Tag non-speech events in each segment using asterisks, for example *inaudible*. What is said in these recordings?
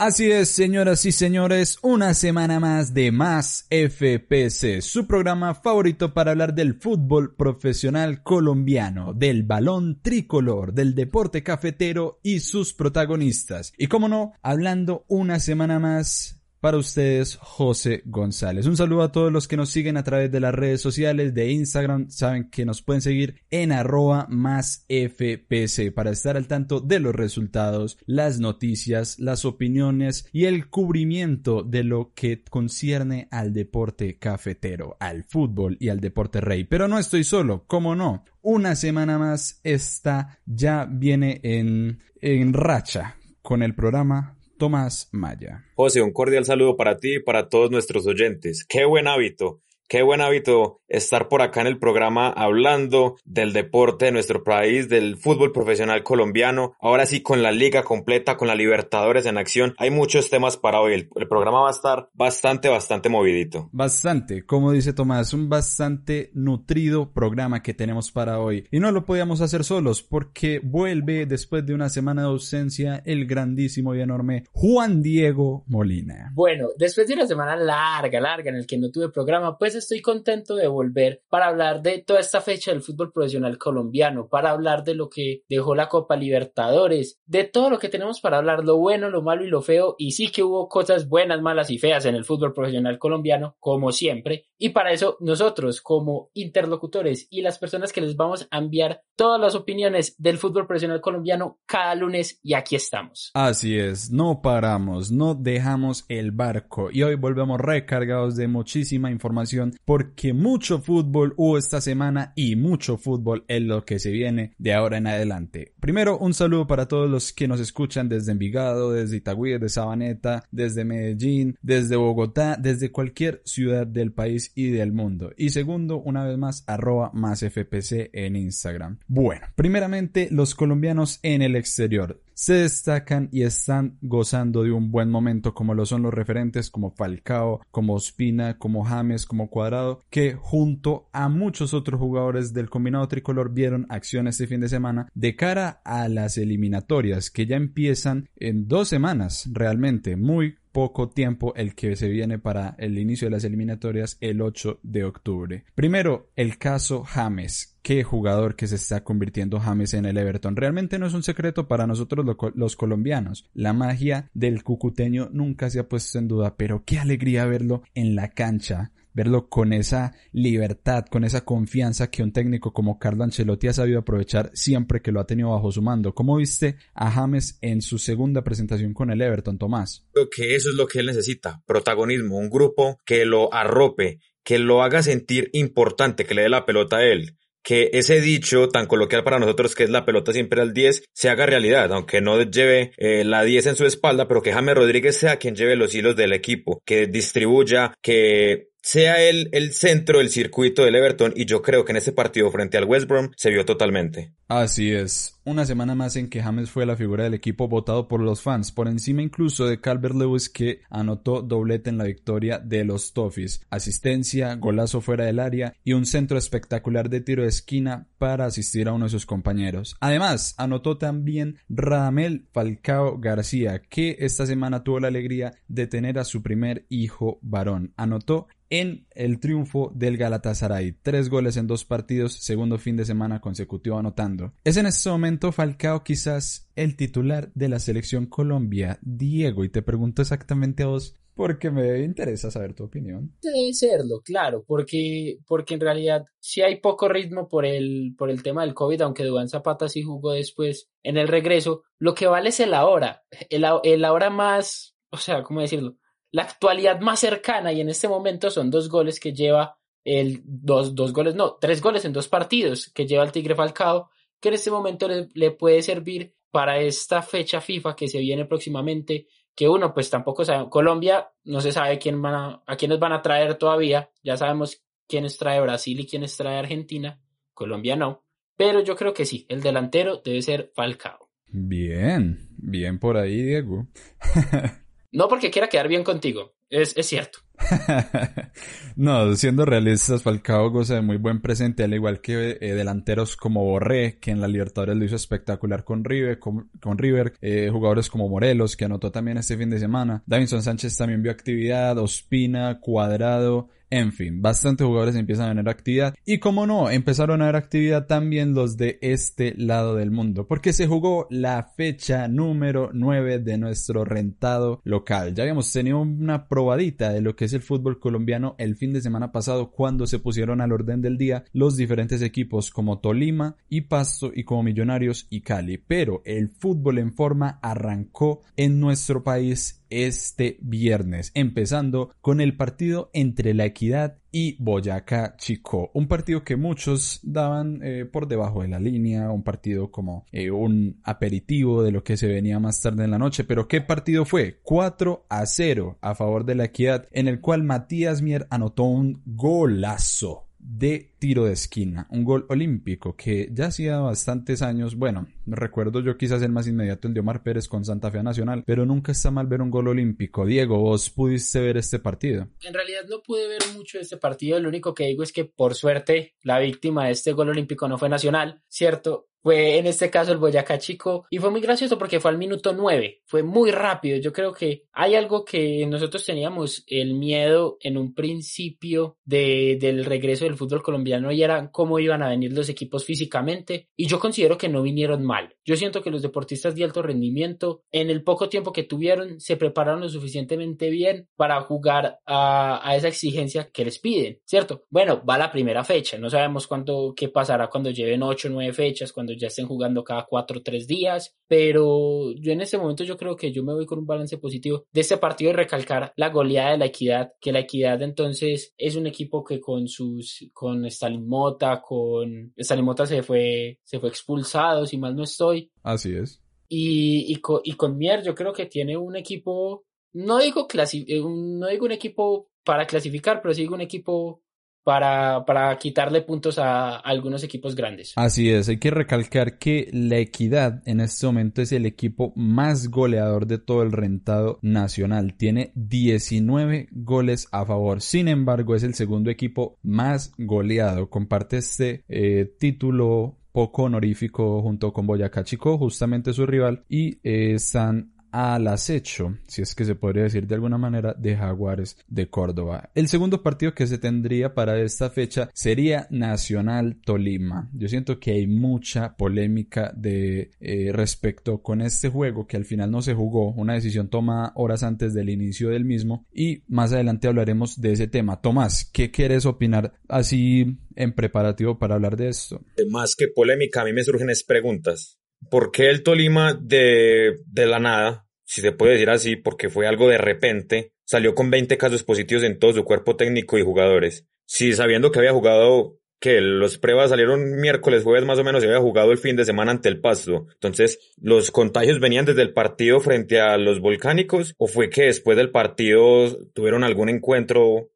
Así es, señoras y señores, una semana más de Más FPC, su programa favorito para hablar del fútbol profesional colombiano, del balón tricolor, del deporte cafetero y sus protagonistas. Y como no, hablando una semana más para ustedes, José González. Un saludo a todos los que nos siguen a través de las redes sociales de Instagram. Saben que nos pueden seguir en arroba más FPC para estar al tanto de los resultados, las noticias, las opiniones y el cubrimiento de lo que concierne al deporte cafetero, al fútbol y al deporte rey. Pero no estoy solo, ¿cómo no? Una semana más esta ya viene en, en racha con el programa Tomás Maya. José, un cordial saludo para ti y para todos nuestros oyentes. Qué buen hábito Qué buen hábito estar por acá en el programa hablando del deporte de nuestro país, del fútbol profesional colombiano. Ahora sí, con la liga completa, con la Libertadores en acción. Hay muchos temas para hoy. El, programa va a estar bastante, bastante movidito. Bastante, como dice Tomás, un bastante nutrido programa que tenemos para hoy. Y no lo podíamos hacer solos porque vuelve después de una semana de ausencia el grandísimo y enorme Juan Diego Molina. Bueno, después de una semana larga, larga en el que no tuve programa, pues estoy contento de volver para hablar de toda esta fecha del fútbol profesional colombiano, para hablar de lo que dejó la Copa Libertadores, de todo lo que tenemos para hablar, lo bueno, lo malo y lo feo, y sí que hubo cosas buenas, malas y feas en el fútbol profesional colombiano, como siempre, y para eso nosotros como interlocutores y las personas que les vamos a enviar todas las opiniones del fútbol profesional colombiano cada lunes y aquí estamos. Así es, no paramos, no dejamos el barco y hoy volvemos recargados de muchísima información porque mucho fútbol hubo esta semana y mucho fútbol es lo que se viene de ahora en adelante. Primero, un saludo para todos los que nos escuchan desde Envigado, desde Itagüí, desde Sabaneta, desde Medellín, desde Bogotá, desde cualquier ciudad del país y del mundo. Y segundo, una vez más, arroba más FPC en Instagram. Bueno, primeramente, los colombianos en el exterior se destacan y están gozando de un buen momento como lo son los referentes como Falcao, como Ospina, como James, como Cuadrado, que junto a muchos otros jugadores del combinado tricolor vieron acción este fin de semana de cara a las eliminatorias que ya empiezan en dos semanas realmente muy poco tiempo el que se viene para el inicio de las eliminatorias el 8 de octubre. Primero, el caso James. Qué jugador que se está convirtiendo James en el Everton. Realmente no es un secreto para nosotros los colombianos. La magia del cucuteño nunca se ha puesto en duda, pero qué alegría verlo en la cancha verlo con esa libertad, con esa confianza que un técnico como Carlo Ancelotti ha sabido aprovechar siempre que lo ha tenido bajo su mando. ¿Cómo viste a James en su segunda presentación con el Everton, Tomás? Creo que eso es lo que él necesita, protagonismo, un grupo que lo arrope, que lo haga sentir importante, que le dé la pelota a él que ese dicho tan coloquial para nosotros que es la pelota siempre al 10 se haga realidad, aunque no lleve eh, la 10 en su espalda, pero que James Rodríguez sea quien lleve los hilos del equipo, que distribuya, que sea él el centro del circuito del Everton y yo creo que en ese partido frente al West Brom se vio totalmente. Así es, una semana más en que James fue la figura del equipo votado por los fans, por encima incluso de Calvert Lewis que anotó doblete en la victoria de los Toffees, asistencia, golazo fuera del área y un centro espectacular de tiro de esquina para asistir a uno de sus compañeros. Además, anotó también Radamel Falcao García, que esta semana tuvo la alegría de tener a su primer hijo varón. Anotó en el triunfo del Galatasaray. Tres goles en dos partidos, segundo fin de semana consecutivo anotando. Es en este momento Falcao quizás el titular de la selección Colombia, Diego, y te pregunto exactamente a vos, porque me interesa saber tu opinión. Debe serlo, claro, porque, porque en realidad sí hay poco ritmo por el, por el tema del COVID, aunque Duván Zapata sí jugó después en el regreso. Lo que vale es el ahora, el, el ahora más, o sea, ¿cómo decirlo? La actualidad más cercana y en este momento son dos goles que lleva el, dos, dos goles, no, tres goles en dos partidos que lleva el Tigre Falcao, que en este momento le, le puede servir para esta fecha FIFA que se viene próximamente, que uno pues tampoco sabe, Colombia no se sabe quién van a, a quiénes van a traer todavía, ya sabemos quiénes trae Brasil y quiénes trae Argentina, Colombia no, pero yo creo que sí, el delantero debe ser Falcao. Bien, bien por ahí, Diego. *laughs* no porque quiera quedar bien contigo, es, es cierto. *laughs* no, siendo realistas, Falcao goza de muy buen presente, al igual que eh, delanteros como Borré, que en la Libertadores lo hizo espectacular con River, con, River eh, jugadores como Morelos, que anotó también este fin de semana. Davinson Sánchez también vio actividad, Ospina, Cuadrado, en fin, bastantes jugadores empiezan a tener actividad. Y como no, empezaron a ver actividad también los de este lado del mundo. Porque se jugó la fecha número 9 de nuestro rentado local. Ya habíamos tenido una probadita de lo que es el fútbol colombiano el fin de semana pasado cuando se pusieron al orden del día los diferentes equipos como Tolima y Pasto y como Millonarios y Cali. Pero el fútbol en forma arrancó en nuestro país este viernes, empezando con el partido entre La Equidad y Boyacá Chico, un partido que muchos daban eh, por debajo de la línea, un partido como eh, un aperitivo de lo que se venía más tarde en la noche, pero ¿qué partido fue? 4 a 0 a favor de La Equidad, en el cual Matías Mier anotó un golazo de tiro de esquina, un gol olímpico que ya hacía bastantes años, bueno, recuerdo yo quizás el más inmediato el de Omar Pérez con Santa Fe Nacional, pero nunca está mal ver un gol olímpico. Diego, vos pudiste ver este partido. En realidad no pude ver mucho este partido, lo único que digo es que por suerte la víctima de este gol olímpico no fue Nacional, ¿cierto? Fue en este caso el Boyacá Chico y fue muy gracioso porque fue al minuto 9, fue muy rápido. Yo creo que hay algo que nosotros teníamos el miedo en un principio de, del regreso del fútbol colombiano y era cómo iban a venir los equipos físicamente y yo considero que no vinieron mal. Yo siento que los deportistas de alto rendimiento en el poco tiempo que tuvieron se prepararon lo suficientemente bien para jugar a, a esa exigencia que les piden, ¿cierto? Bueno, va la primera fecha, no sabemos cuánto, qué pasará cuando lleven 8 o 9 fechas, cuando ya estén jugando cada cuatro o tres días, pero yo en este momento yo creo que yo me voy con un balance positivo de este partido y recalcar la goleada de la equidad, que la equidad entonces es un equipo que con sus, con Stalin Mota, con Stalin Mota se fue, se fue expulsado, si mal no estoy. Así es. Y, y, con, y con Mier yo creo que tiene un equipo, no digo, clasi eh, no digo un equipo para clasificar, pero sí digo un equipo para, para quitarle puntos a, algunos equipos grandes. Así es, hay que recalcar que la Equidad en este momento es el equipo más goleador de todo el rentado nacional. Tiene 19 goles a favor. Sin embargo, es el segundo equipo más goleado. Comparte este eh, título poco honorífico junto con Boyacá Chico, justamente su rival, y eh, están al acecho, si es que se podría decir de alguna manera, de Jaguares de Córdoba. El segundo partido que se tendría para esta fecha sería Nacional Tolima. Yo siento que hay mucha polémica de eh, respecto con este juego que al final no se jugó, una decisión tomada horas antes del inicio del mismo y más adelante hablaremos de ese tema. Tomás, ¿qué quieres opinar así en preparativo para hablar de esto? Más que polémica, a mí me surgen es preguntas. ¿Por qué el Tolima de, de la nada, si se puede decir así, porque fue algo de repente, salió con 20 casos positivos en todo su cuerpo técnico y jugadores? Si sabiendo que había jugado que los pruebas salieron miércoles, jueves más o menos, se había jugado el fin de semana ante el Pasto. Entonces, ¿los contagios venían desde el partido frente a los volcánicos? ¿O fue que después del partido tuvieron algún encuentro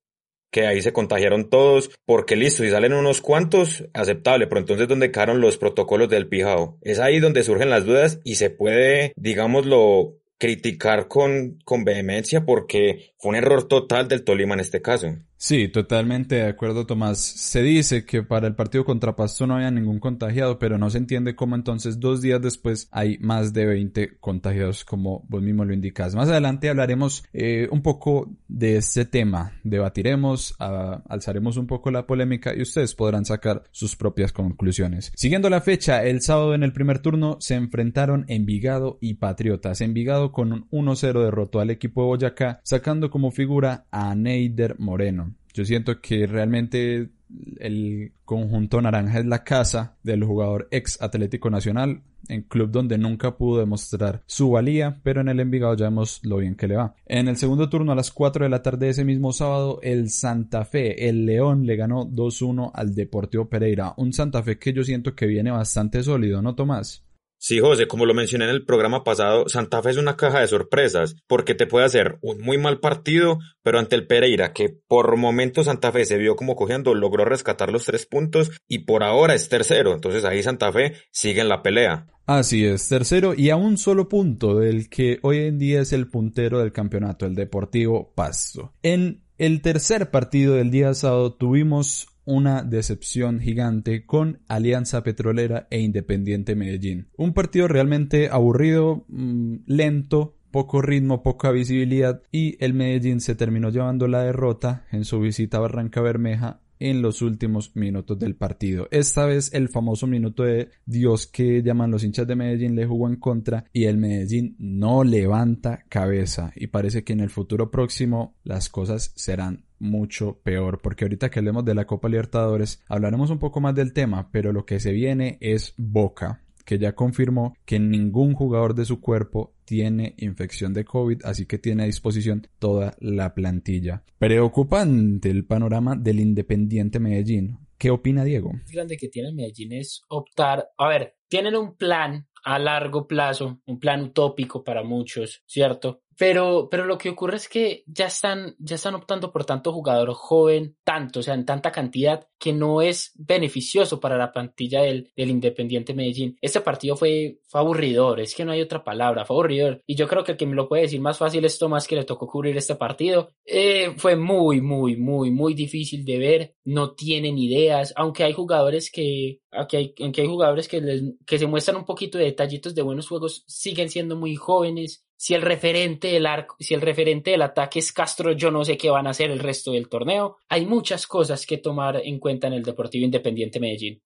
que ahí se contagiaron todos, porque listo, si salen unos cuantos, aceptable, pero entonces ¿dónde quedaron los protocolos del pijao? Es ahí donde surgen las dudas y se puede, digámoslo, criticar con, con vehemencia porque fue un error total del Tolima en este caso. Sí, totalmente de acuerdo, Tomás. Se dice que para el partido contra Pasto no había ningún contagiado, pero no se entiende cómo entonces dos días después hay más de 20 contagiados, como vos mismo lo indicas. Más adelante hablaremos eh, un poco de este tema, debatiremos, alzaremos un poco la polémica y ustedes podrán sacar sus propias conclusiones. Siguiendo la fecha, el sábado en el primer turno se enfrentaron Envigado y Patriotas. Envigado con un 1-0 derrotó al equipo de Boyacá, sacando como figura a Neider Moreno. Yo siento que realmente el conjunto naranja es la casa del jugador ex Atlético Nacional, en club donde nunca pudo demostrar su valía, pero en el Envigado ya vemos lo bien que le va. En el segundo turno a las 4 de la tarde ese mismo sábado, el Santa Fe, el León, le ganó 2-1 al Deportivo Pereira, un Santa Fe que yo siento que viene bastante sólido, ¿no, Tomás? Sí, José, como lo mencioné en el programa pasado, Santa Fe es una caja de sorpresas, porque te puede hacer un muy mal partido, pero ante el Pereira, que por momentos Santa Fe se vio como cogiendo, logró rescatar los tres puntos y por ahora es tercero. Entonces ahí Santa Fe sigue en la pelea. Así es, tercero y a un solo punto del que hoy en día es el puntero del campeonato, el Deportivo Pasto. En el tercer partido del día sábado tuvimos una decepción gigante con Alianza Petrolera e Independiente Medellín. Un partido realmente aburrido, mm, lento, poco ritmo, poca visibilidad y el Medellín se terminó llevando la derrota en su visita a Barranca Bermeja en los últimos minutos del partido. Esta vez el famoso minuto de Dios que llaman los hinchas de Medellín le jugó en contra y el Medellín no levanta cabeza y parece que en el futuro próximo las cosas serán mucho peor, porque ahorita que hablemos de la Copa Libertadores hablaremos un poco más del tema, pero lo que se viene es Boca que ya confirmó que ningún jugador de su cuerpo tiene infección de COVID, así que tiene a disposición toda la plantilla. Preocupante el panorama del Independiente Medellín. ¿Qué opina Diego? Lo grande que tiene Medellín es optar, a ver, tienen un plan a largo plazo, un plan utópico para muchos, ¿cierto? Pero, pero lo que ocurre es que ya están, ya están optando por tanto jugador joven, tanto, o sea, en tanta cantidad, que no es beneficioso para la plantilla del, del Independiente Medellín. Este partido fue, aburridor, es que no hay otra palabra, fue aburridor. Y yo creo que el que me lo puede decir más fácil es Tomás, que le tocó cubrir este partido. Eh, fue muy, muy, muy, muy difícil de ver, no tienen ideas, aunque hay jugadores que, aunque hay, hay jugadores que, les, que se muestran un poquito de detallitos de buenos juegos, siguen siendo muy jóvenes si el referente del arco, si el referente del ataque es Castro, yo no sé qué van a hacer el resto del torneo. Hay muchas cosas que tomar en cuenta en el Deportivo Independiente Medellín.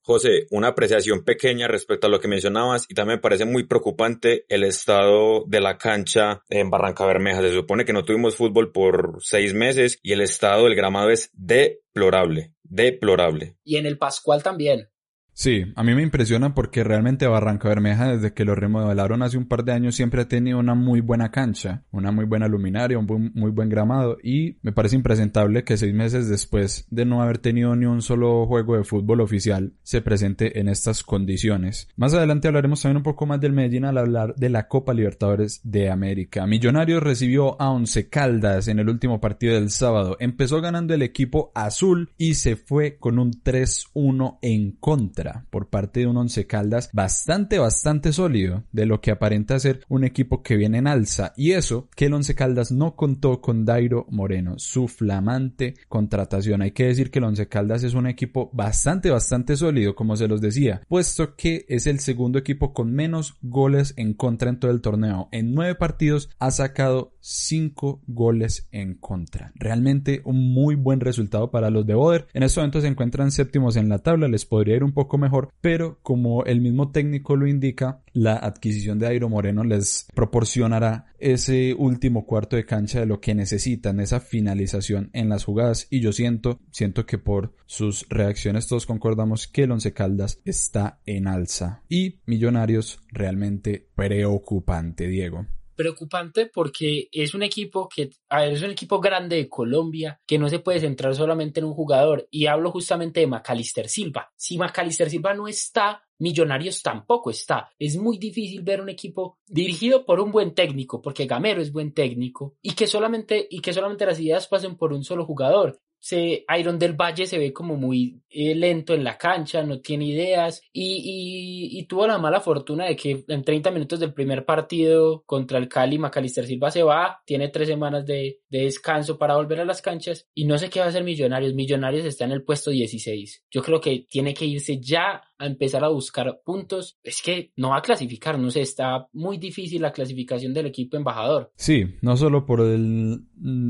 José, una apreciación pequeña respecto a lo que mencionabas y también me parece muy preocupante el estado de la cancha en Barranca Bermeja. Se supone que no tuvimos fútbol por seis meses y el estado del gramado es deplorable, deplorable. Y en el Pascual también. Sí, a mí me impresiona porque realmente Barranca Bermeja desde que lo remodelaron hace un par de años siempre ha tenido una muy buena cancha, una muy buena luminaria, un muy buen gramado y me parece impresentable que seis meses después de no haber tenido ni un solo juego de fútbol oficial se presente en estas condiciones. Más adelante hablaremos también un poco más del Medellín al hablar de la Copa Libertadores de América. Millonarios recibió a Once Caldas en el último partido del sábado. Empezó ganando el equipo azul y se fue con un 3-1 en contra por parte de un Once Caldas bastante, bastante sólido de lo que aparenta ser un equipo que viene en alza. Y eso que el Once Caldas no contó con Dairo Moreno, su flamante contratación. Hay que decir que el Once Caldas es un equipo bastante, bastante sólido, como se los decía, puesto que es el segundo equipo con menos goles en contra en todo el torneo. En nueve partidos ha sacado cinco goles en contra. Realmente un muy buen resultado para los de Boder. En este momento se encuentran séptimos en la tabla, les podría ir un poco mejor, pero como el mismo técnico lo indica, la adquisición de Airo Moreno les proporcionará ese último cuarto de cancha de lo que necesitan, esa finalización en las jugadas. Y yo siento, siento que por sus reacciones todos concordamos que el Once Caldas está en alza. Y Millonarios realmente preocupante, Diego preocupante porque es un equipo que, es un equipo grande de Colombia que no se puede centrar solamente en un jugador. Y hablo justamente de Macalister Silva. Si Macalister Silva no está, Millonarios tampoco está. Es muy difícil ver un equipo dirigido por un buen técnico, porque Gamero es buen técnico, y que solamente, y que solamente las ideas pasen por un solo jugador se, Iron del Valle se ve como muy eh, lento en la cancha, no tiene ideas y, y, tuvo la mala fortuna de que en 30 minutos del primer partido contra el Cali, Macalister Silva se va, tiene tres semanas de, de, descanso para volver a las canchas y no sé qué va a hacer Millonarios. Millonarios está en el puesto 16. Yo creo que tiene que irse ya a empezar a buscar puntos, es que no va a clasificar, no sé, está muy difícil la clasificación del equipo embajador. Sí, no solo por el,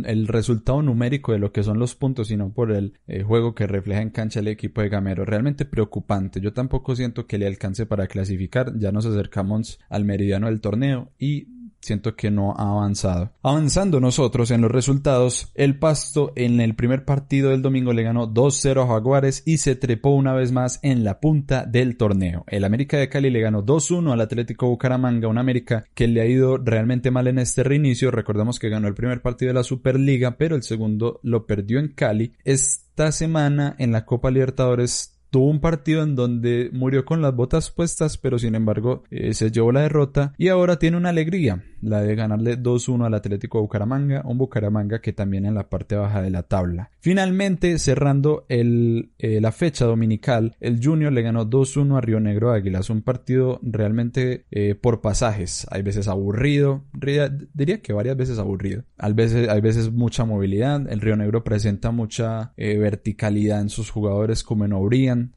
el resultado numérico de lo que son los puntos, sino por el eh, juego que refleja en cancha el equipo de Gamero. Realmente preocupante. Yo tampoco siento que le alcance para clasificar. Ya nos acercamos al meridiano del torneo y siento que no ha avanzado. Avanzando nosotros en los resultados, el Pasto en el primer partido del domingo le ganó 2-0 a Jaguares y se trepó una vez más en la punta del torneo. El América de Cali le ganó 2-1 al Atlético Bucaramanga, un América que le ha ido realmente mal en este reinicio. Recordemos que ganó el primer partido de la Superliga, pero el segundo lo perdió en Cali. Esta semana en la Copa Libertadores tuvo un partido en donde murió con las botas puestas, pero sin embargo eh, se llevó la derrota y ahora tiene una alegría, la de ganarle 2-1 al Atlético de Bucaramanga, un Bucaramanga que también en la parte baja de la tabla. Finalmente, cerrando eh, la fecha dominical, el Junior le ganó 2-1 a Río Negro Águilas, un partido realmente eh, por pasajes, hay veces aburrido, diría que varias veces aburrido, hay veces, hay veces mucha movilidad, el Río Negro presenta mucha verticalidad en sus jugadores como en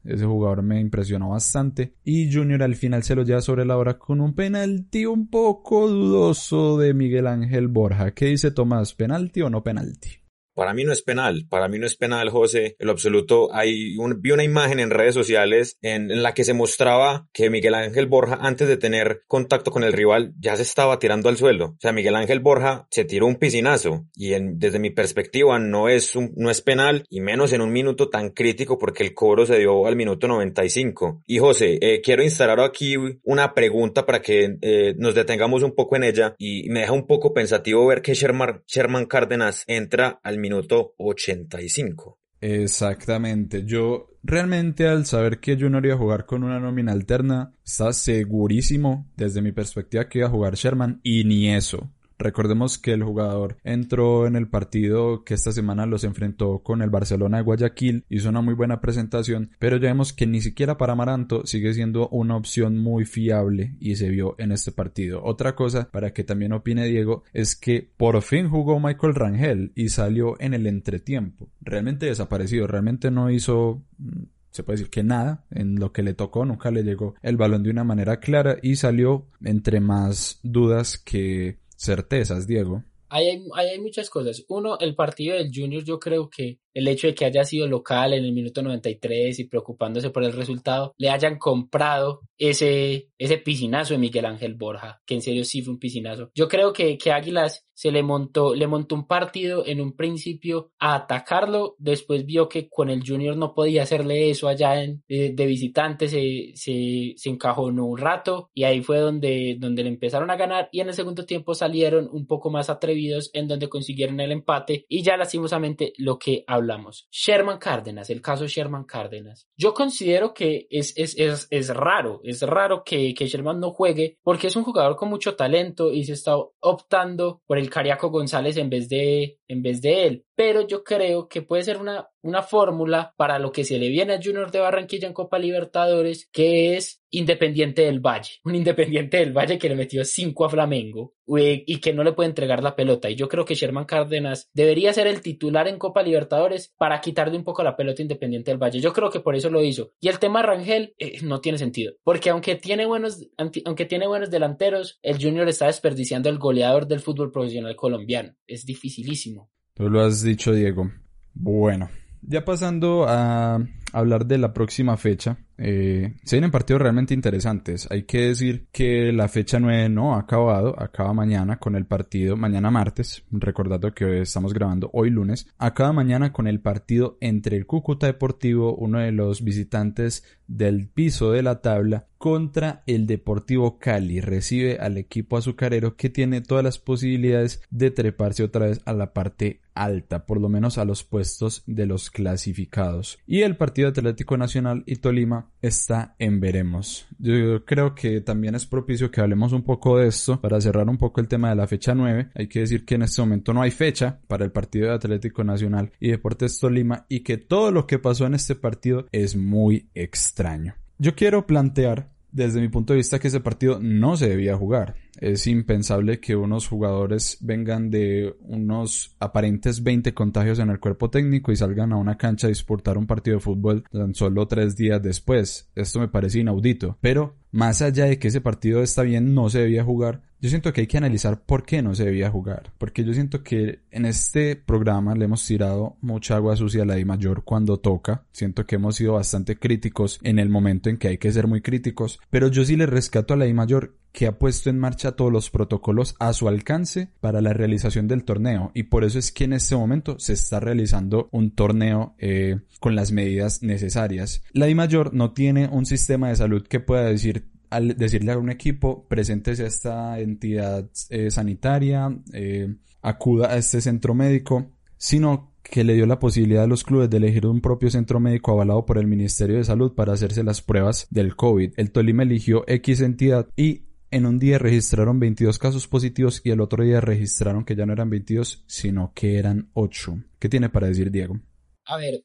Ese jugador me impresionó bastante. Y Junior al final se lo lleva sobre la hora con un penalti un poco dudoso de Miguel Ángel Borja. ¿Qué dice Tomás? ¿Penalti o no penalti? Para mí no es penal, para mí no es penal, José. En lo absoluto, hay un, vi una imagen en redes sociales en, la que se mostraba que Miguel Ángel Borja, antes de tener contacto con el rival, ya se estaba tirando al suelo. O sea, Miguel Ángel Borja se tiró un piscinazo y en, desde mi perspectiva no es, un, no es penal y menos en un minuto tan crítico porque el cobro se dio al minuto 95. Y José, eh, quiero instalar aquí una pregunta para que eh, nos detengamos un poco en ella y me deja un poco pensativo ver que Sherman, Sherman Cárdenas entra al minuto 85. Exactamente. Yo realmente al saber que Junior iba a jugar con una nómina alterna, estaba segurísimo desde mi perspectiva que iba a jugar Sherman y ni eso. Recordemos que el jugador entró en el partido que esta semana los enfrentó con el Barcelona de Guayaquil, hizo una muy buena presentación, pero ya vemos que ni siquiera para Maranto sigue siendo una opción muy fiable y se vio en este partido. Otra cosa para que también opine Diego es que por fin jugó Michael Rangel y salió en el entretiempo. Realmente desaparecido, realmente no hizo mm, se puede decir que nada en lo que le tocó, nunca le llegó el balón de una manera clara y salió entre más dudas que certezas, Diego. Hay, hay, muchas cosas. Uno, el partido del Junior, yo creo que el hecho de que haya sido local en el minuto 93 y preocupándose por el resultado, le hayan comprado ese, ese piscinazo de Miguel Ángel Borja, que en serio sí fue un piscinazo. Yo creo que, que Águilas se le montó, le montó un partido en un principio a atacarlo, después vio que con el Junior no podía hacerle eso allá en, de, visitante, se, se, se encajonó un rato y ahí fue donde, donde le empezaron a ganar y en el segundo tiempo salieron un poco más atrevidos en donde consiguieron el empate y ya lastimosamente lo que hablamos. Sherman Cárdenas, el caso Sherman Cárdenas. Yo considero que es, es, es, es raro, es raro que, que Sherman no juegue porque es un jugador con mucho talento y se está optando por el Cariaco González en vez de, en vez de él. Pero yo creo que puede ser una, una fórmula para lo que se le viene a Junior de Barranquilla en Copa Libertadores, que es Independiente del Valle. Un Independiente del Valle que le metió 5 a Flamengo y que no le puede entregar la pelota. Y yo creo que Sherman Cárdenas debería ser el titular en Copa Libertadores para quitarle un poco la pelota Independiente del Valle. Yo creo que por eso lo hizo. Y el tema Rangel eh, no tiene sentido. Porque aunque tiene, buenos, aunque tiene buenos delanteros, el Junior está desperdiciando el goleador del fútbol profesional colombiano. Es dificilísimo. Tú lo has dicho, Diego. Bueno, ya pasando a hablar de la próxima fecha, eh, se vienen partidos realmente interesantes. Hay que decir que la fecha 9 no ha acabado, acaba mañana con el partido, mañana martes, recordando que estamos grabando hoy lunes, acaba mañana con el partido entre el Cúcuta Deportivo, uno de los visitantes del piso de la tabla, contra el Deportivo Cali. Recibe al equipo azucarero que tiene todas las posibilidades de treparse otra vez a la parte alta, por lo menos a los puestos de los clasificados. Y el partido Atlético Nacional y Tolima está en veremos. Yo creo que también es propicio que hablemos un poco de esto para cerrar un poco el tema de la fecha 9. Hay que decir que en este momento no hay fecha para el partido de Atlético Nacional y Deportes Tolima y que todo lo que pasó en este partido es muy extraño. Yo quiero plantear desde mi punto de vista que ese partido no se debía jugar. Es impensable que unos jugadores vengan de unos aparentes 20 contagios en el cuerpo técnico y salgan a una cancha a disputar un partido de fútbol tan solo tres días después. Esto me parece inaudito. Pero más allá de que ese partido está bien, no se debía jugar. Yo siento que hay que analizar por qué no se debía jugar. Porque yo siento que en este programa le hemos tirado mucha agua sucia a la I mayor cuando toca. Siento que hemos sido bastante críticos en el momento en que hay que ser muy críticos. Pero yo sí le rescato a la I mayor que ha puesto en marcha todos los protocolos a su alcance para la realización del torneo y por eso es que en este momento se está realizando un torneo eh, con las medidas necesarias. La I mayor no tiene un sistema de salud que pueda decir al decirle a un equipo presentes a esta entidad eh, sanitaria, eh, acuda a este centro médico, sino que le dio la posibilidad a los clubes de elegir un propio centro médico avalado por el Ministerio de Salud para hacerse las pruebas del COVID. El Tolima eligió X entidad y en un día registraron 22 casos positivos y el otro día registraron que ya no eran 22, sino que eran 8. ¿Qué tiene para decir Diego? A ver,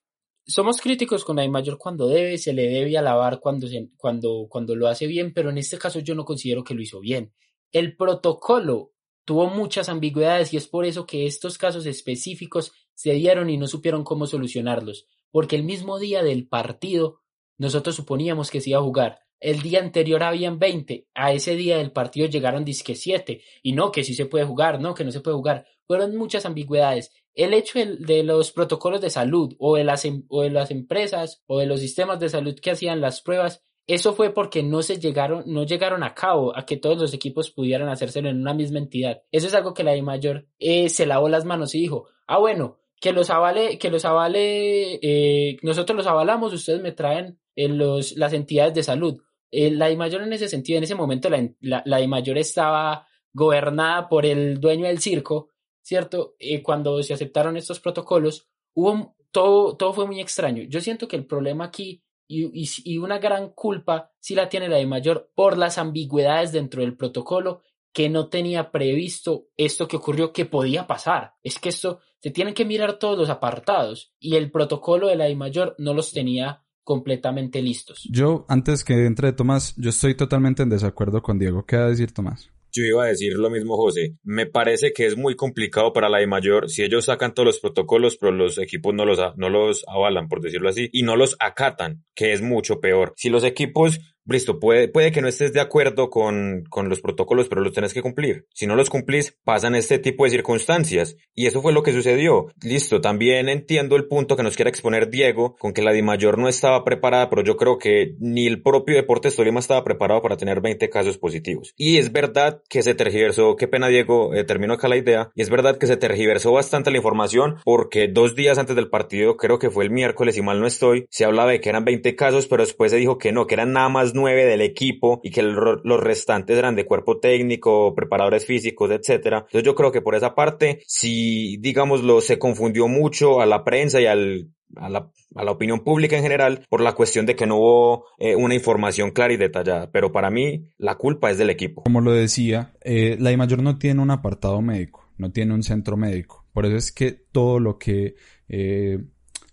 somos críticos con la mayor cuando debe, se le debe alabar cuando, cuando, cuando lo hace bien, pero en este caso yo no considero que lo hizo bien. El protocolo tuvo muchas ambigüedades y es por eso que estos casos específicos se dieron y no supieron cómo solucionarlos, porque el mismo día del partido nosotros suponíamos que se iba a jugar el día anterior habían 20, a ese día del partido llegaron disque 7, y no, que sí se puede jugar, no, que no se puede jugar. Fueron muchas ambigüedades. El hecho de, los protocolos de salud o de, las, em, o de las empresas o de los sistemas de salud que hacían las pruebas, eso fue porque no se llegaron, no llegaron a cabo a que todos los equipos pudieran hacérselo en una misma entidad. Eso es algo que la de mayor eh, se lavó las manos y dijo, ah bueno, que los avale, que los avale, eh, nosotros los avalamos, ustedes me traen eh, los, las entidades de salud. Eh, la mayor en ese sentido, en ese momento la, la, la mayor estaba gobernada por el dueño del circo, ¿cierto? Eh, cuando se aceptaron estos protocolos, hubo todo, todo fue muy extraño. Yo siento que el problema aquí y, una gran culpa sí la tiene la de mayor por las ambigüedades dentro del protocolo que no tenía previsto esto que ocurrió que podía pasar. Es que esto se tienen que mirar todos los apartados y el protocolo de la de mayor no los tenía completamente listos. Yo, antes que entre Tomás, yo estoy totalmente en desacuerdo con Diego. ¿Qué va a decir Tomás? Yo iba a decir lo mismo, José. Me parece que es muy complicado para la de mayor si ellos sacan todos los protocolos, pero los equipos no los, no los avalan, por decirlo así, y no los acatan, que es mucho peor. Si los equipos listo, puede, puede que no estés de acuerdo con, con los protocolos, pero los tenés que cumplir. Si no los cumplís, pasan este tipo de circunstancias. Y eso fue lo que sucedió. Listo, también entiendo el punto que nos quiere exponer Diego, con que la Mayor no estaba preparada, pero yo creo que ni el propio Deportes Tolima estaba preparado para tener 20 casos positivos. Y es verdad que se tergiversó, qué pena Diego, eh, terminó acá la idea, y es verdad que se tergiversó bastante la información, porque dos días antes del partido, creo que fue el miércoles, y mal no estoy, se hablaba de que eran 20 casos, pero después se dijo que no, que eran nada más nueve del equipo y que los restantes eran de cuerpo técnico, preparadores físicos, etcétera. Entonces yo creo que por esa parte, si digámoslo, se confundió mucho a la prensa y al a la, a la, opinión pública en general por la cuestión de que no hubo eh, una información clara y detallada. Pero para mí la culpa es del equipo. Como lo decía, eh, la mayor no tiene un apartado médico, no tiene un centro médico. Por eso es que todo lo que eh,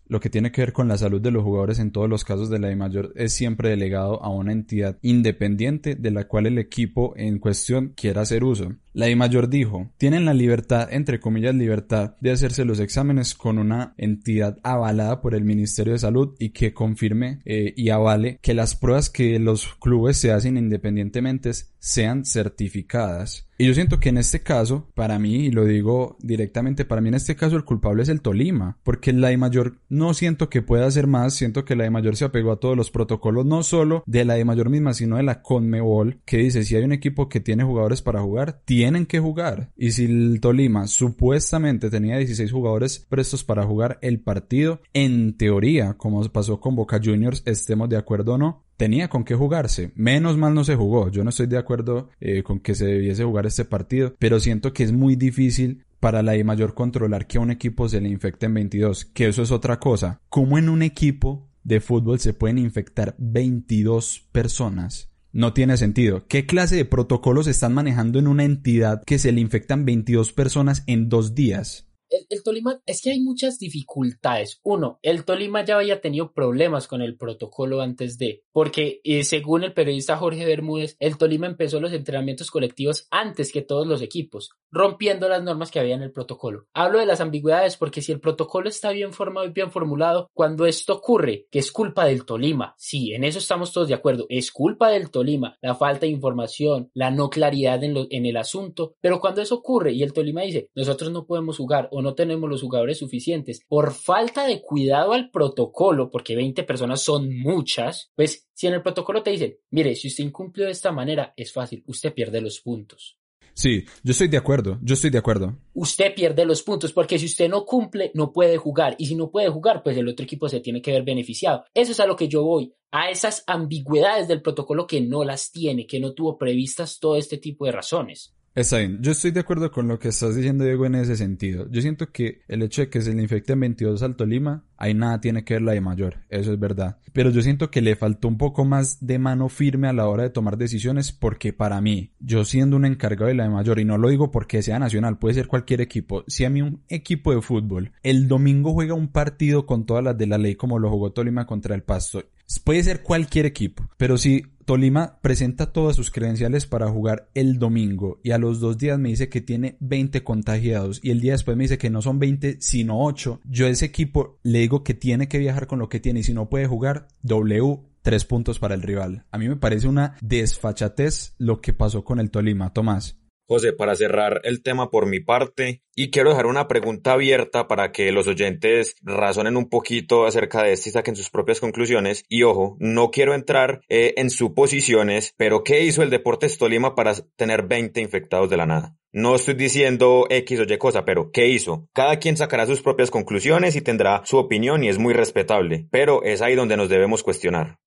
lo que tiene que ver con la salud de los jugadores en todos los casos de la I mayor es siempre delegado a una entidad independiente de la cual el equipo en cuestión quiera hacer uso. La I mayor dijo, tienen la libertad, entre comillas libertad, de hacerse los exámenes con una entidad avalada por el Ministerio de Salud y que confirme eh, y avale que las pruebas que los clubes se hacen independientemente sean certificadas. Y yo siento que en este caso, para mí, y lo digo directamente, para mí en este caso el culpable es el Tolima, porque la I mayor no siento que pueda hacer más, siento que la I mayor se apegó a todos los protocolos, no solo de la I mayor misma, sino de la Conmebol, que dice si hay un equipo que tiene jugadores para jugar, tiene tienen que jugar. Y si el Tolima supuestamente tenía 16 jugadores prestos para jugar el partido, en teoría, como pasó con Boca Juniors, estemos de acuerdo o no, tenía con qué jugarse. Menos mal no se jugó. Yo no estoy de acuerdo eh, con que se debiese jugar este partido, pero siento que es muy difícil para la I mayor controlar que a un equipo se le infecten 22, que eso es otra cosa. ¿Cómo en un equipo de fútbol se pueden infectar 22 personas? no tiene sentido. ¿Qué clase de protocolos están manejando en una entidad que se le infectan 22 personas en dos días? El, Tolima, es que hay muchas dificultades. Uno, el Tolima ya había tenido problemas con el protocolo antes de, porque eh, según el periodista Jorge Bermúdez, el Tolima empezó los entrenamientos colectivos antes que todos los equipos, rompiendo las normas que había en el protocolo. Hablo de las ambigüedades porque si el protocolo está bien formado y bien formulado, cuando esto ocurre, que es culpa del Tolima, sí, en eso estamos todos de acuerdo, es culpa del Tolima, la falta de información, la no claridad en, en el asunto, pero cuando eso ocurre y el Tolima dice, nosotros no podemos jugar o no tenemos los jugadores suficientes por falta de cuidado al protocolo, porque 20 personas son muchas, pues si en el protocolo te dicen, mire, si usted incumplió de esta manera, es fácil, usted pierde los puntos. Sí, yo estoy de acuerdo, yo estoy de acuerdo. Usted pierde los puntos porque si usted no cumple, no puede jugar. Y si no puede jugar, pues el otro equipo se tiene que ver beneficiado. Eso es a lo que yo voy, a esas ambigüedades del protocolo que no las tiene, que no tuvo previstas todo este tipo de razones. Está bien, yo estoy de acuerdo con lo que estás diciendo, Diego, en ese sentido. Yo siento que el hecho de que se le infecten 22 al Tolima, ahí nada tiene que ver la de mayor, eso es verdad. Pero yo siento que le faltó un poco más de mano firme a la hora de tomar decisiones, porque para mí, yo siendo un encargado de la de mayor, y no lo digo porque sea nacional, puede ser cualquier equipo, si a mí un equipo de fútbol el domingo juega un partido con todas las de la ley como lo jugó Tolima contra el Pasto, puede ser cualquier equipo, pero si Tolima presenta todas sus credenciales para jugar el domingo y a los dos días me dice que tiene 20 contagiados y el día después me dice que no son 20 sino 8. Yo a ese equipo le digo que tiene que viajar con lo que tiene y si no puede jugar, W tres puntos para el rival. A mí me parece una desfachatez lo que pasó con el Tolima. Tomás. José, para cerrar el tema por mi parte, y quiero dejar una pregunta abierta para que los oyentes razonen un poquito acerca de esto y saquen sus propias conclusiones. Y ojo, no quiero entrar eh, en suposiciones, pero ¿qué hizo el Deportes Tolima para tener 20 infectados de la nada? No estoy diciendo X o Y cosa, pero ¿qué hizo? Cada quien sacará sus propias conclusiones y tendrá su opinión y es muy respetable, pero es ahí donde nos debemos cuestionar.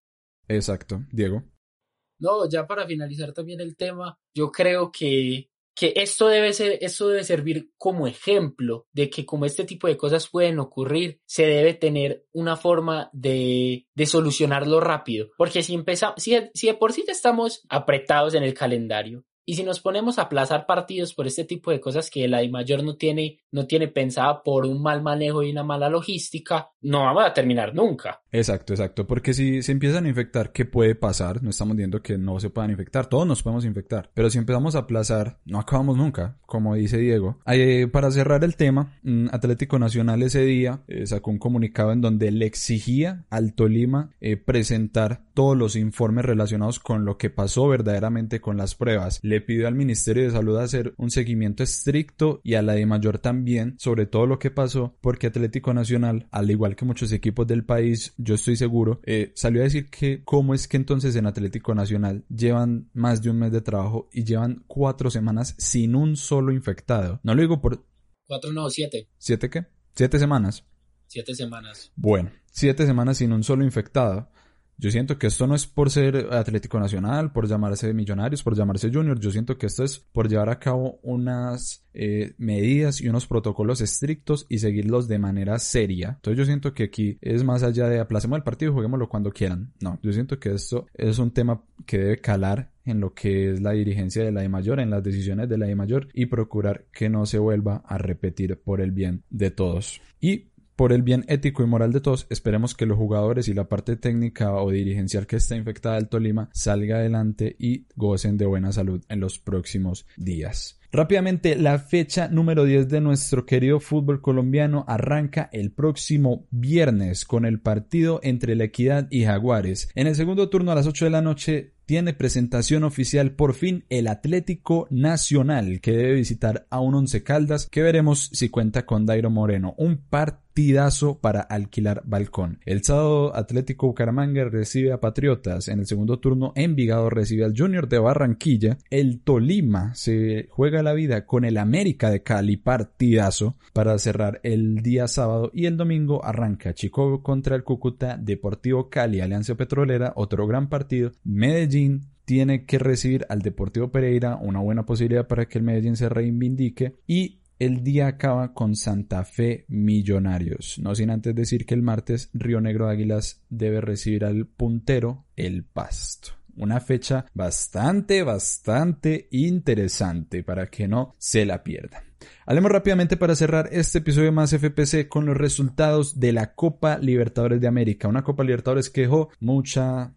Exacto, Diego. No, ya para finalizar también el tema, yo creo que, que esto, debe ser, esto debe servir como ejemplo de que como este tipo de cosas pueden ocurrir, se debe tener una forma de, de solucionarlo rápido. Porque si empezamos, si, si de por sí ya estamos apretados en el calendario, y si nos ponemos a aplazar partidos por este tipo de cosas que la mayor no tiene, no tiene pensada por un mal manejo y una mala logística, no vamos a terminar nunca. Exacto, exacto. Porque si se empiezan a infectar, ¿qué puede pasar? No estamos diciendo que no se puedan infectar, todos nos podemos infectar. Pero si empezamos a aplazar, no acabamos nunca, como dice Diego. Eh, para cerrar el tema, mm, Atlético Nacional ese día eh, sacó un comunicado en donde le exigía al Tolima eh, presentar todos los informes relacionados con lo que pasó verdaderamente con las pruebas. Le pidió al Ministerio de Salud hacer un seguimiento estricto y a la de mayor también sobre todo lo que pasó porque Atlético Nacional, al igual que muchos equipos del país, yo estoy seguro, eh, salió a decir que cómo es que entonces en Atlético Nacional llevan más de un mes de trabajo y llevan cuatro semanas sin un solo infectado. No lo digo por... Cuatro, no, siete. ¿Siete qué? Siete semanas. Siete semanas. Bueno, siete semanas sin un solo infectado. Yo siento que esto no es por ser Atlético Nacional, por llamarse Millonarios, por llamarse Junior. Yo siento que esto es por llevar a cabo unas eh, medidas y unos protocolos estrictos y seguirlos de manera seria. Entonces yo siento que aquí es más allá de aplacemos el partido y juguémoslo cuando quieran. No, yo siento que esto es un tema que debe calar en lo que es la dirigencia de la I mayor, en las decisiones de la I mayor y procurar que no se vuelva a repetir por el bien de todos. Y por el bien ético y moral de todos, esperemos que los jugadores y la parte técnica o dirigencial que está infectada del Tolima salga adelante y gocen de buena salud en los próximos días. Rápidamente, la fecha número 10 de nuestro querido fútbol colombiano arranca el próximo viernes con el partido entre La Equidad y Jaguares. En el segundo turno a las 8 de la noche tiene presentación oficial por fin el Atlético Nacional que debe visitar a un Once Caldas que veremos si cuenta con Dairo Moreno. Un partidazo para alquilar balcón. El sábado Atlético Bucaramanga recibe a Patriotas. En el segundo turno Envigado recibe al Junior de Barranquilla. El Tolima se juega la vida con el América de Cali. Partidazo para cerrar el día sábado y el domingo arranca Chico contra el Cúcuta Deportivo Cali Alianza Petrolera. Otro gran partido. Medellín tiene que recibir al Deportivo Pereira, una buena posibilidad para que el Medellín se reivindique y el día acaba con Santa Fe Millonarios. No sin antes decir que el martes Río Negro Águilas debe recibir al puntero el Pasto. Una fecha bastante, bastante interesante para que no se la pierdan. Hablemos rápidamente para cerrar este episodio más FPC con los resultados de la Copa Libertadores de América. Una Copa Libertadores que dejó mucha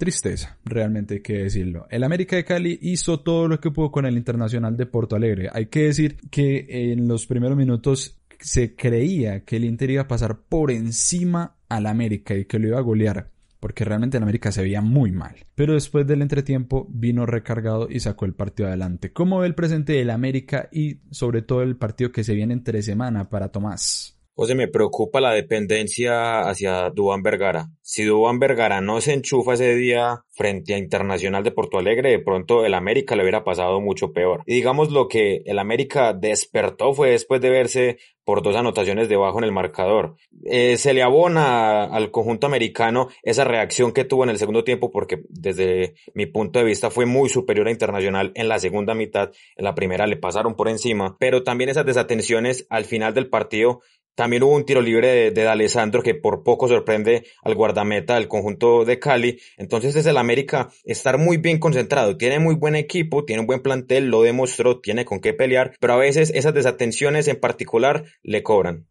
tristeza, realmente hay que decirlo. El América de Cali hizo todo lo que pudo con el Internacional de Porto Alegre. Hay que decir que en los primeros minutos se creía que el Inter iba a pasar por encima al América y que lo iba a golear porque realmente el América se veía muy mal. Pero después del entretiempo vino recargado y sacó el partido adelante. ¿Cómo ve el presente del América y sobre todo el partido que se viene entre semana para Tomás? José, me preocupa la dependencia hacia Dubán Vergara. Si Dubán Vergara no se enchufa ese día frente a Internacional de Porto Alegre, de pronto el América le hubiera pasado mucho peor. Y digamos lo que el América despertó fue después de verse por dos anotaciones debajo en el marcador. Eh, se le abona al conjunto americano esa reacción que tuvo en el segundo tiempo porque desde mi punto de vista fue muy superior a Internacional en la segunda mitad. En la primera le pasaron por encima, pero también esas desatenciones al final del partido también hubo un tiro libre de, de que por poco sorprende al guardameta del conjunto de Cali. Entonces es el América estar muy bien concentrado. Tiene muy buen equipo, tiene un buen plantel, lo demostró, tiene con qué pelear, pero a veces esas desatenciones en particular le cobran.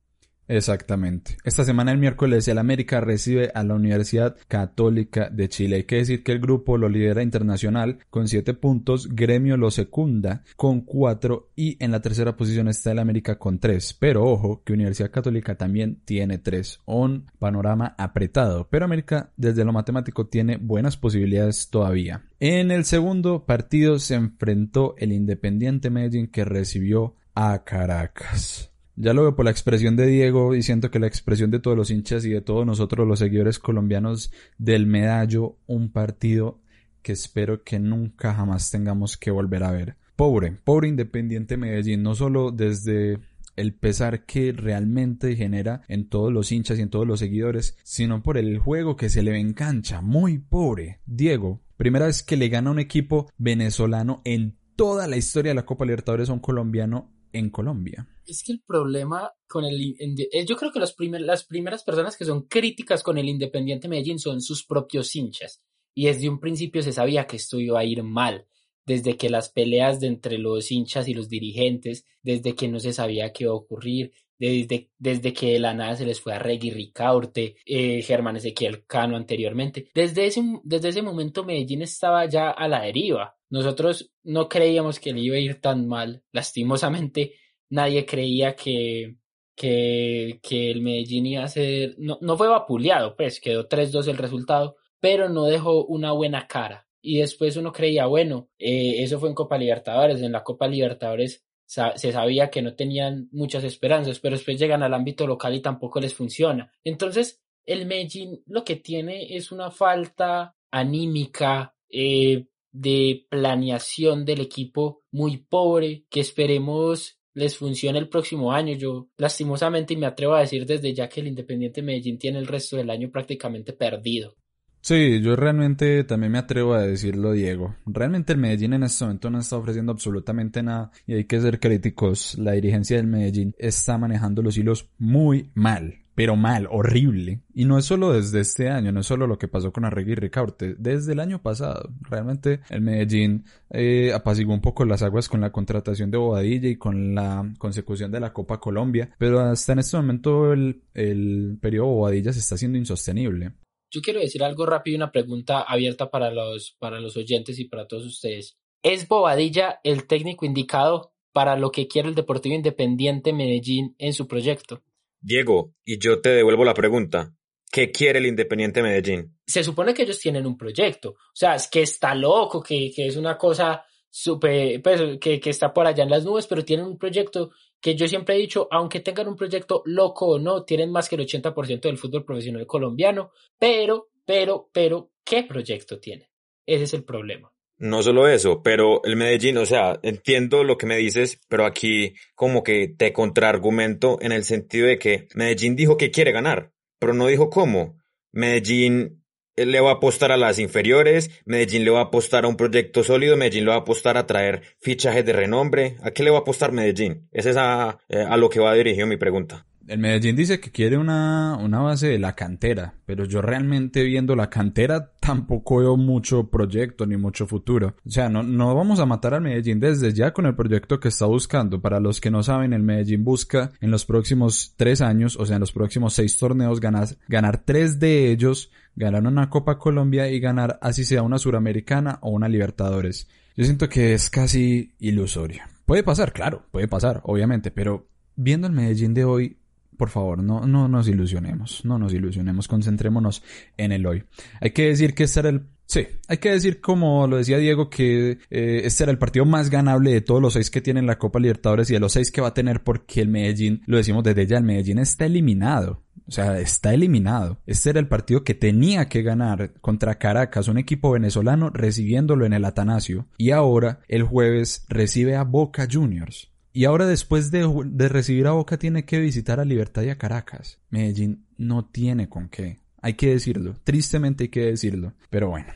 Exactamente. Esta semana el miércoles el América recibe a la Universidad Católica de Chile. Hay que decir que el grupo lo lidera Internacional con 7 puntos, Gremio lo secunda con 4 y en la tercera posición está el América con 3. Pero ojo que Universidad Católica también tiene 3. Un panorama apretado. Pero América desde lo matemático tiene buenas posibilidades todavía. En el segundo partido se enfrentó el Independiente Medellín que recibió a Caracas. Ya lo veo por la expresión de Diego y siento que la expresión de todos los hinchas y de todos nosotros los seguidores colombianos del medallo, un partido que espero que nunca jamás tengamos que volver a ver. Pobre, pobre Independiente Medellín, no solo desde el pesar que realmente genera en todos los hinchas y en todos los seguidores, sino por el juego que se le ve muy pobre. Diego, primera vez que le gana un equipo venezolano en toda la historia de la Copa Libertadores a un colombiano en Colombia. Es que el problema con el... Eh, yo creo que las primeras personas que son críticas con el Independiente Medellín son sus propios hinchas. Y desde un principio se sabía que esto iba a ir mal. Desde que las peleas de entre los hinchas y los dirigentes, desde que no se sabía qué iba a ocurrir, desde, desde que de la nada se les fue a Reggie Ricaurte, eh, Germán Ezequiel Cano anteriormente. Desde ese, desde ese momento Medellín estaba ya a la deriva. Nosotros no creíamos que le iba a ir tan mal. Lastimosamente, nadie creía que, que, que el Medellín iba a ser. No, no fue vapuleado, pues quedó 3-2 el resultado, pero no dejó una buena cara. Y después uno creía, bueno, eh, eso fue en Copa Libertadores. En la Copa Libertadores se sabía que no tenían muchas esperanzas, pero después llegan al ámbito local y tampoco les funciona. Entonces, el Medellín lo que tiene es una falta anímica, eh, de planeación del equipo muy pobre que esperemos les funcione el próximo año. Yo lastimosamente y me atrevo a decir desde ya que el Independiente Medellín tiene el resto del año prácticamente perdido. Sí, yo realmente también me atrevo a decirlo, Diego. Realmente el Medellín en este momento no está ofreciendo absolutamente nada y hay que ser críticos. La dirigencia del Medellín está manejando los hilos muy mal pero mal, horrible. Y no es solo desde este año, no es solo lo que pasó con Arregui y Ricaurte, desde el año pasado. Realmente el Medellín eh, apaciguó un poco las aguas con la contratación de Bobadilla y con la consecución de la Copa Colombia, pero hasta en este momento el, el periodo Bobadilla se está haciendo insostenible. Yo quiero decir algo rápido y una pregunta abierta para los, para los oyentes y para todos ustedes. ¿Es Bobadilla el técnico indicado para lo que quiere el Deportivo Independiente Medellín en su proyecto? Diego, y yo te devuelvo la pregunta. ¿Qué quiere el Independiente Medellín? Se supone que ellos tienen un proyecto. O sea, es que está loco, que, que es una cosa super, pues, que, que está por allá en las nubes, pero tienen un proyecto que yo siempre he dicho, aunque tengan un proyecto loco o no, tienen más que el 80% del fútbol profesional colombiano, pero, pero, pero, ¿qué proyecto tiene? Ese es el problema. No solo eso, pero el Medellín, o sea, entiendo lo que me dices, pero aquí como que te contraargumento en el sentido de que Medellín dijo que quiere ganar, pero no dijo cómo. Medellín eh, le va a apostar a las inferiores, Medellín le va a apostar a un proyecto sólido, Medellín le va a apostar a traer fichajes de renombre. ¿A qué le va a apostar Medellín? Esa es a, eh, a lo que va dirigido mi pregunta. El Medellín dice que quiere una, una base de la cantera, pero yo realmente viendo la cantera tampoco veo mucho proyecto ni mucho futuro. O sea, no, no vamos a matar al Medellín desde ya con el proyecto que está buscando. Para los que no saben, el Medellín busca en los próximos tres años, o sea, en los próximos seis torneos, ganar, ganar tres de ellos, ganar una Copa Colombia y ganar así sea una Suramericana o una Libertadores. Yo siento que es casi ilusorio. Puede pasar, claro, puede pasar, obviamente, pero viendo el Medellín de hoy, por favor, no, no nos ilusionemos, no nos ilusionemos, concentrémonos en el hoy. Hay que decir que este era el Sí, hay que decir, como lo decía Diego, que eh, este era el partido más ganable de todos los seis que tienen la Copa Libertadores y de los seis que va a tener porque el Medellín, lo decimos desde ya, el Medellín está eliminado. O sea, está eliminado. Este era el partido que tenía que ganar contra Caracas, un equipo venezolano recibiéndolo en el Atanasio. Y ahora, el jueves, recibe a Boca Juniors. Y ahora después de, recibir a Boca tiene que visitar a Libertad y a Caracas. Medellín no tiene con qué. Hay que decirlo. Tristemente hay que decirlo. Pero bueno.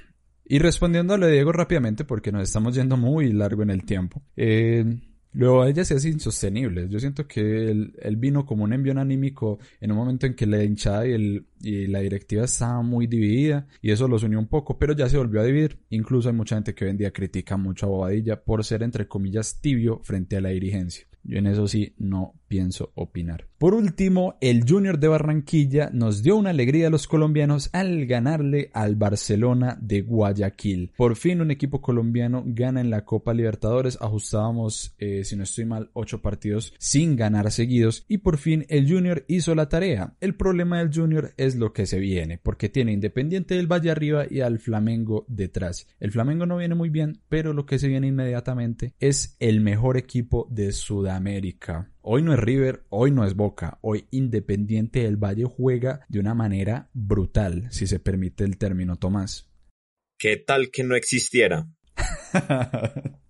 Y respondiendo a Diego rápidamente, porque nos estamos yendo muy largo en el tiempo. Eh, Luego ella se hace insostenible. Yo siento que él, vino como un envío anímico en un momento en que la hinchada y, el, y la directiva estaba muy dividida y eso los unió un poco, pero ya se volvió a dividir. Incluso hay mucha gente que hoy en día critica mucho a Bobadilla por ser entre comillas tibio frente a la dirigencia. Yo en eso sí no pienso opinar. Por último, el Junior de Barranquilla nos dio una alegría a los colombianos al ganarle al Barcelona de Guayaquil. Por fin un equipo colombiano gana en la Copa Libertadores. Ajustábamos, eh, si no estoy mal, ocho partidos sin ganar seguidos y por fin el Junior hizo la tarea. El problema del Junior es lo que se viene, porque tiene Independiente del Valle arriba y al Flamengo detrás. El Flamengo no viene muy bien, pero lo que se viene inmediatamente es el mejor equipo de Sudamérica. Hoy no es River, hoy no es Boca, hoy Independiente del Valle juega de una manera brutal, si se permite el término, Tomás. ¿Qué tal que no existiera? *laughs*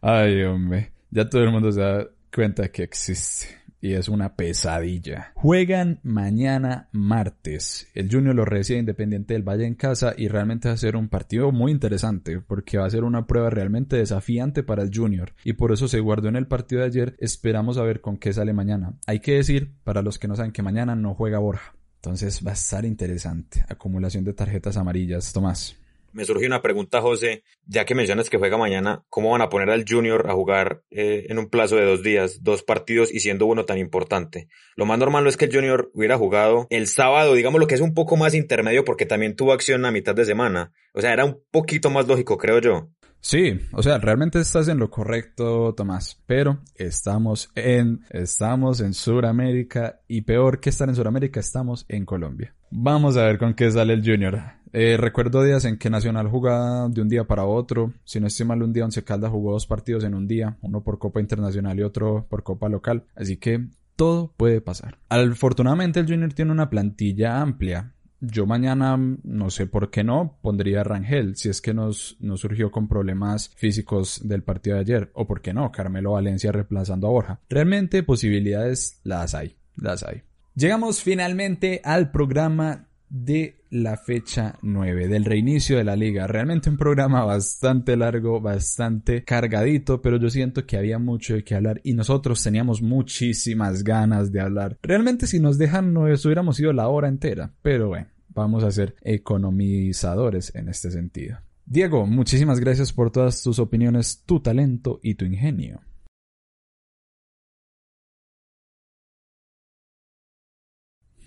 Ay, hombre, ya todo el mundo se da cuenta que existe y es una pesadilla. Juegan mañana martes. El Junior lo recibe Independiente del Valle en casa y realmente va a ser un partido muy interesante porque va a ser una prueba realmente desafiante para el Junior y por eso se guardó en el partido de ayer. Esperamos a ver con qué sale mañana. Hay que decir, para los que no saben que mañana no juega Borja. Entonces va a estar interesante. Acumulación de tarjetas amarillas. Tomás me surge una pregunta, José, ya que mencionas que juega mañana, ¿cómo van a poner al Junior a jugar eh, en un plazo de dos días, dos partidos y siendo uno tan importante? Lo más normal no es que el Junior hubiera jugado el sábado, digamos lo que es un poco más intermedio porque también tuvo acción a mitad de semana. O sea, era un poquito más lógico, creo yo. Sí, o sea, realmente estás en lo correcto, Tomás, pero estamos en, estamos en Sudamérica y peor que estar en Sudamérica, estamos en Colombia. Vamos a ver con qué sale el Junior. Eh, recuerdo días en que Nacional jugaba de un día para otro. Si no estoy mal, un día Once Caldas jugó dos partidos en un día, uno por Copa Internacional y otro por Copa Local. Así que todo puede pasar. Afortunadamente el Junior tiene una plantilla amplia. Yo mañana, no sé por qué no, pondría a Rangel, si es que nos, nos surgió con problemas físicos del partido de ayer, o por qué no, Carmelo Valencia reemplazando a Borja. Realmente posibilidades las hay, las hay. Llegamos finalmente al programa de la fecha 9 del reinicio de la liga. Realmente un programa bastante largo, bastante cargadito, pero yo siento que había mucho de qué hablar y nosotros teníamos muchísimas ganas de hablar. Realmente si nos dejan no hubiéramos ido la hora entera, pero bueno, vamos a ser economizadores en este sentido. Diego, muchísimas gracias por todas tus opiniones, tu talento y tu ingenio.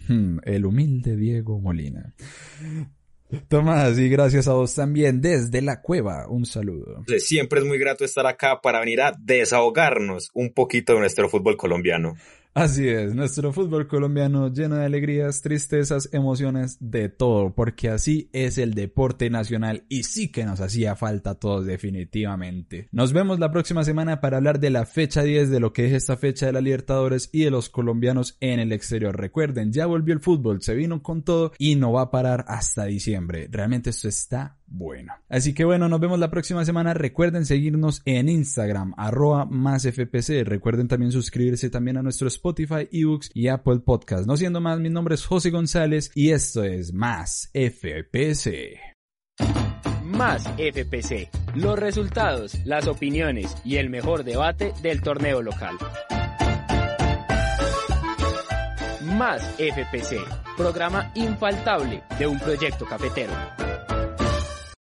Hmm, el humilde Diego Molina. Tomás, y gracias a vos también desde la cueva. Un saludo. Siempre es muy grato estar acá para venir a desahogarnos un poquito de nuestro fútbol colombiano. Así es, nuestro fútbol colombiano lleno de alegrías, tristezas, emociones, de todo, porque así es el deporte nacional y sí que nos hacía falta a todos definitivamente. Nos vemos la próxima semana para hablar de la fecha 10 de lo que es esta fecha de la Libertadores y de los colombianos en el exterior. Recuerden, ya volvió el fútbol, se vino con todo y no va a parar hasta diciembre. Realmente esto está bueno. Así que bueno, nos vemos la próxima semana. Recuerden seguirnos en Instagram, arroba más FPC. Recuerden también suscribirse también a nuestro Spotify, ebooks y Apple Podcast. No siendo más, mi nombre es José González y esto es Más FPC. Más FPC. Los resultados, las opiniones y el mejor debate del torneo local. Más FPC, programa infaltable de un proyecto cafetero.